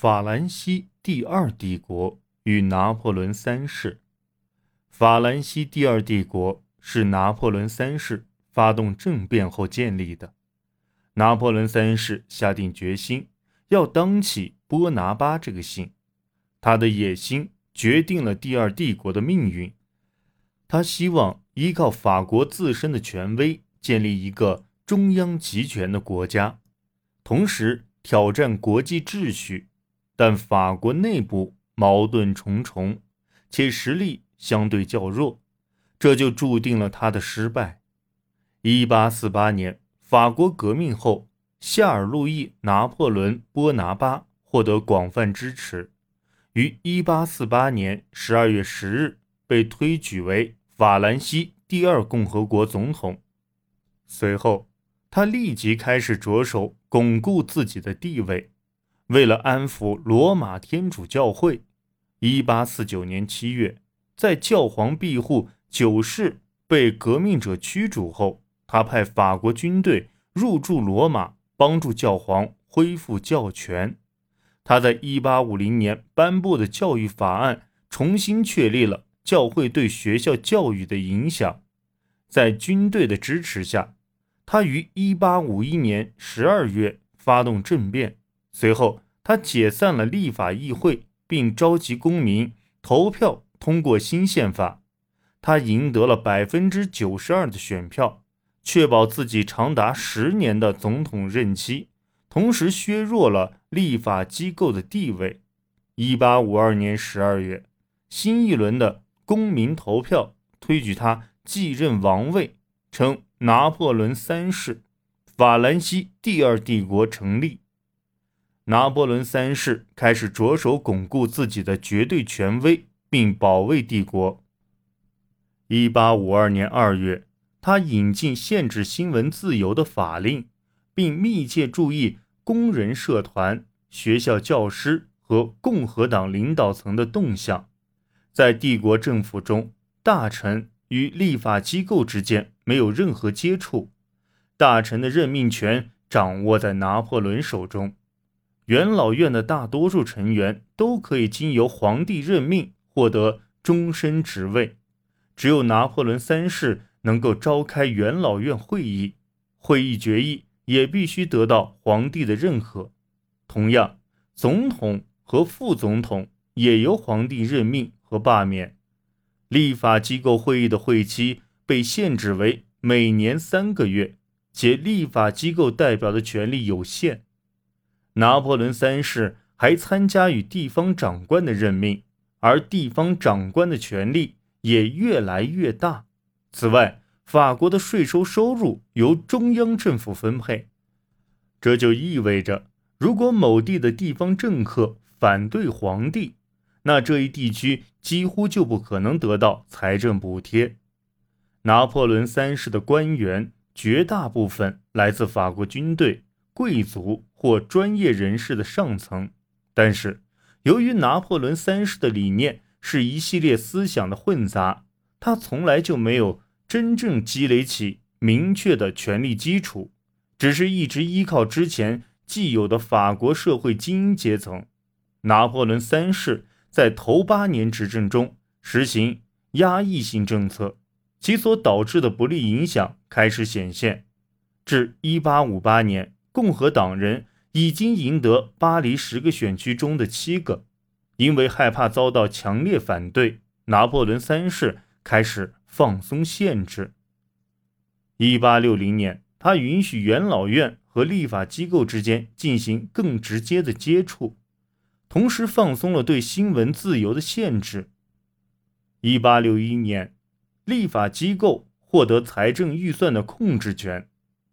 法兰西第二帝国与拿破仑三世。法兰西第二帝国是拿破仑三世发动政变后建立的。拿破仑三世下定决心要当起波拿巴这个姓，他的野心决定了第二帝国的命运。他希望依靠法国自身的权威建立一个中央集权的国家，同时挑战国际秩序。但法国内部矛盾重重，且实力相对较弱，这就注定了他的失败。一八四八年，法国革命后，夏尔·路易·拿破仑·波拿巴获得广泛支持，于一八四八年十二月十日被推举为法兰西第二共和国总统。随后，他立即开始着手巩固自己的地位。为了安抚罗马天主教会，1849年7月，在教皇庇护九世被革命者驱逐后，他派法国军队入驻罗马，帮助教皇恢复教权。他在1850年颁布的教育法案重新确立了教会对学校教育的影响。在军队的支持下，他于1851年12月发动政变。随后，他解散了立法议会，并召集公民投票通过新宪法。他赢得了百分之九十二的选票，确保自己长达十年的总统任期，同时削弱了立法机构的地位。一八五二年十二月，新一轮的公民投票推举他继任王位，称拿破仑三世，法兰西第二帝国成立。拿破仑三世开始着手巩固自己的绝对权威，并保卫帝国。一八五二年二月，他引进限制新闻自由的法令，并密切注意工人社团、学校教师和共和党领导层的动向。在帝国政府中，大臣与立法机构之间没有任何接触，大臣的任命权掌握在拿破仑手中。元老院的大多数成员都可以经由皇帝任命获得终身职位，只有拿破仑三世能够召开元老院会议，会议决议也必须得到皇帝的认可。同样，总统和副总统也由皇帝任命和罢免。立法机构会议的会期被限制为每年三个月，且立法机构代表的权力有限。拿破仑三世还参加与地方长官的任命，而地方长官的权力也越来越大。此外，法国的税收收入由中央政府分配，这就意味着，如果某地的地方政客反对皇帝，那这一地区几乎就不可能得到财政补贴。拿破仑三世的官员绝大部分来自法国军队。贵族或专业人士的上层，但是由于拿破仑三世的理念是一系列思想的混杂，他从来就没有真正积累起明确的权力基础，只是一直依靠之前既有的法国社会精英阶层。拿破仑三世在头八年执政中实行压抑性政策，其所导致的不利影响开始显现，至一八五八年。共和党人已经赢得巴黎十个选区中的七个，因为害怕遭到强烈反对，拿破仑三世开始放松限制。一八六零年，他允许元老院和立法机构之间进行更直接的接触，同时放松了对新闻自由的限制。一八六一年，立法机构获得财政预算的控制权，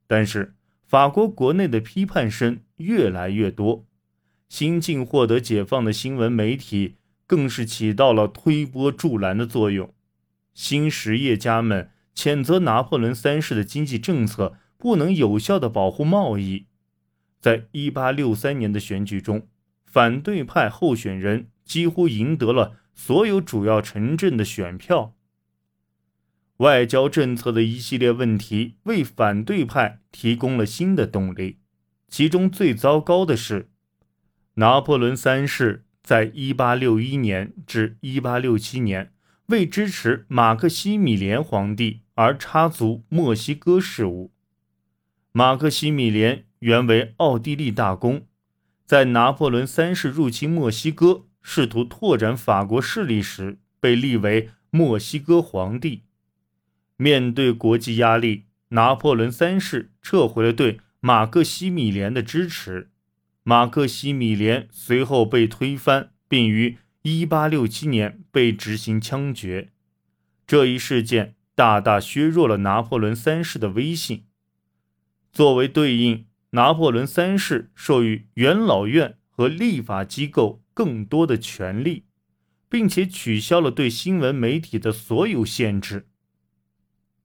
但是。法国国内的批判声越来越多，新近获得解放的新闻媒体更是起到了推波助澜的作用。新实业家们谴责拿破仑三世的经济政策不能有效地保护贸易。在一八六三年的选举中，反对派候选人几乎赢得了所有主要城镇的选票。外交政策的一系列问题为反对派提供了新的动力，其中最糟糕的是，拿破仑三世在1861年至1867年为支持马克西米连皇帝而插足墨西哥事务。马克西米连原为奥地利大公，在拿破仑三世入侵墨西哥，试图拓展法国势力时，被立为墨西哥皇帝。面对国际压力，拿破仑三世撤回了对马克西米连的支持。马克西米连随后被推翻，并于1867年被执行枪决。这一事件大大削弱了拿破仑三世的威信。作为对应，拿破仑三世授予元老院和立法机构更多的权利，并且取消了对新闻媒体的所有限制。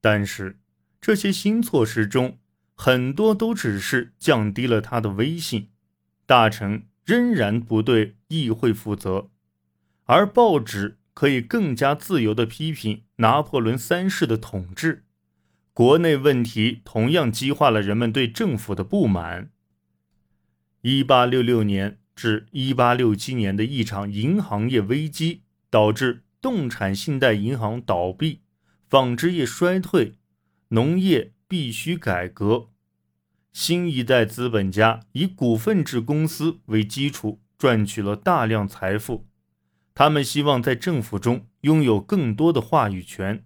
但是，这些新措施中很多都只是降低了他的威信。大臣仍然不对议会负责，而报纸可以更加自由地批评拿破仑三世的统治。国内问题同样激化了人们对政府的不满。一八六六年至一八六七年的一场银行业危机，导致动产信贷银行倒闭，纺织业衰退，农业必须改革。新一代资本家以股份制公司为基础，赚取了大量财富。他们希望在政府中拥有更多的话语权。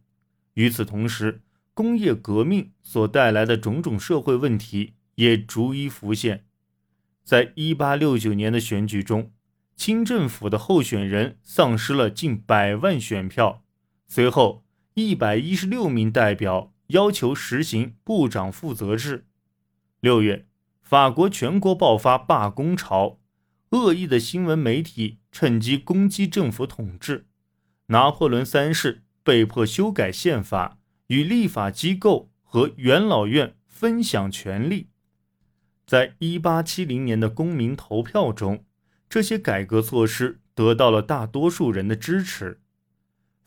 与此同时，工业革命所带来的种种社会问题也逐一浮现。在1869年的选举中，清政府的候选人丧失了近百万选票。随后，116名代表要求实行部长负责制。六月，法国全国爆发罢工潮，恶意的新闻媒体趁机攻击政府统治。拿破仑三世被迫修改宪法，与立法机构和元老院分享权力。在一八七零年的公民投票中，这些改革措施得到了大多数人的支持。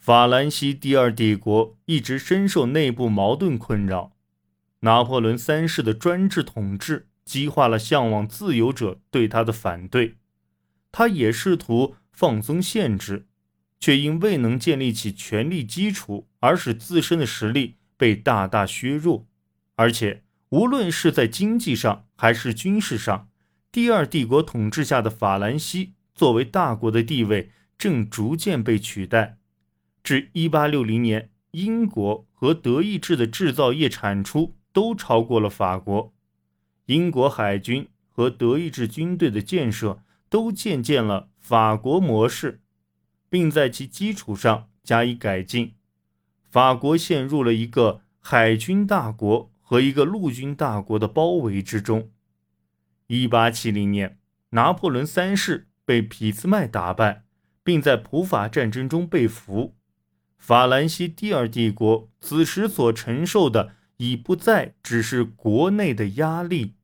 法兰西第二帝国一直深受内部矛盾困扰。拿破仑三世的专制统治激化了向往自由者对他的反对，他也试图放松限制，却因未能建立起权力基础而使自身的实力被大大削弱。而且，无论是在经济上还是军事上，第二帝国统治下的法兰西作为大国的地位正逐渐被取代。至1860年，英国和德意志的制造业产出。都超过了法国，英国海军和德意志军队的建设都借鉴了法国模式，并在其基础上加以改进。法国陷入了一个海军大国和一个陆军大国的包围之中。一八七零年，拿破仑三世被俾斯麦打败，并在普法战争中被俘。法兰西第二帝国此时所承受的。已不再只是国内的压力。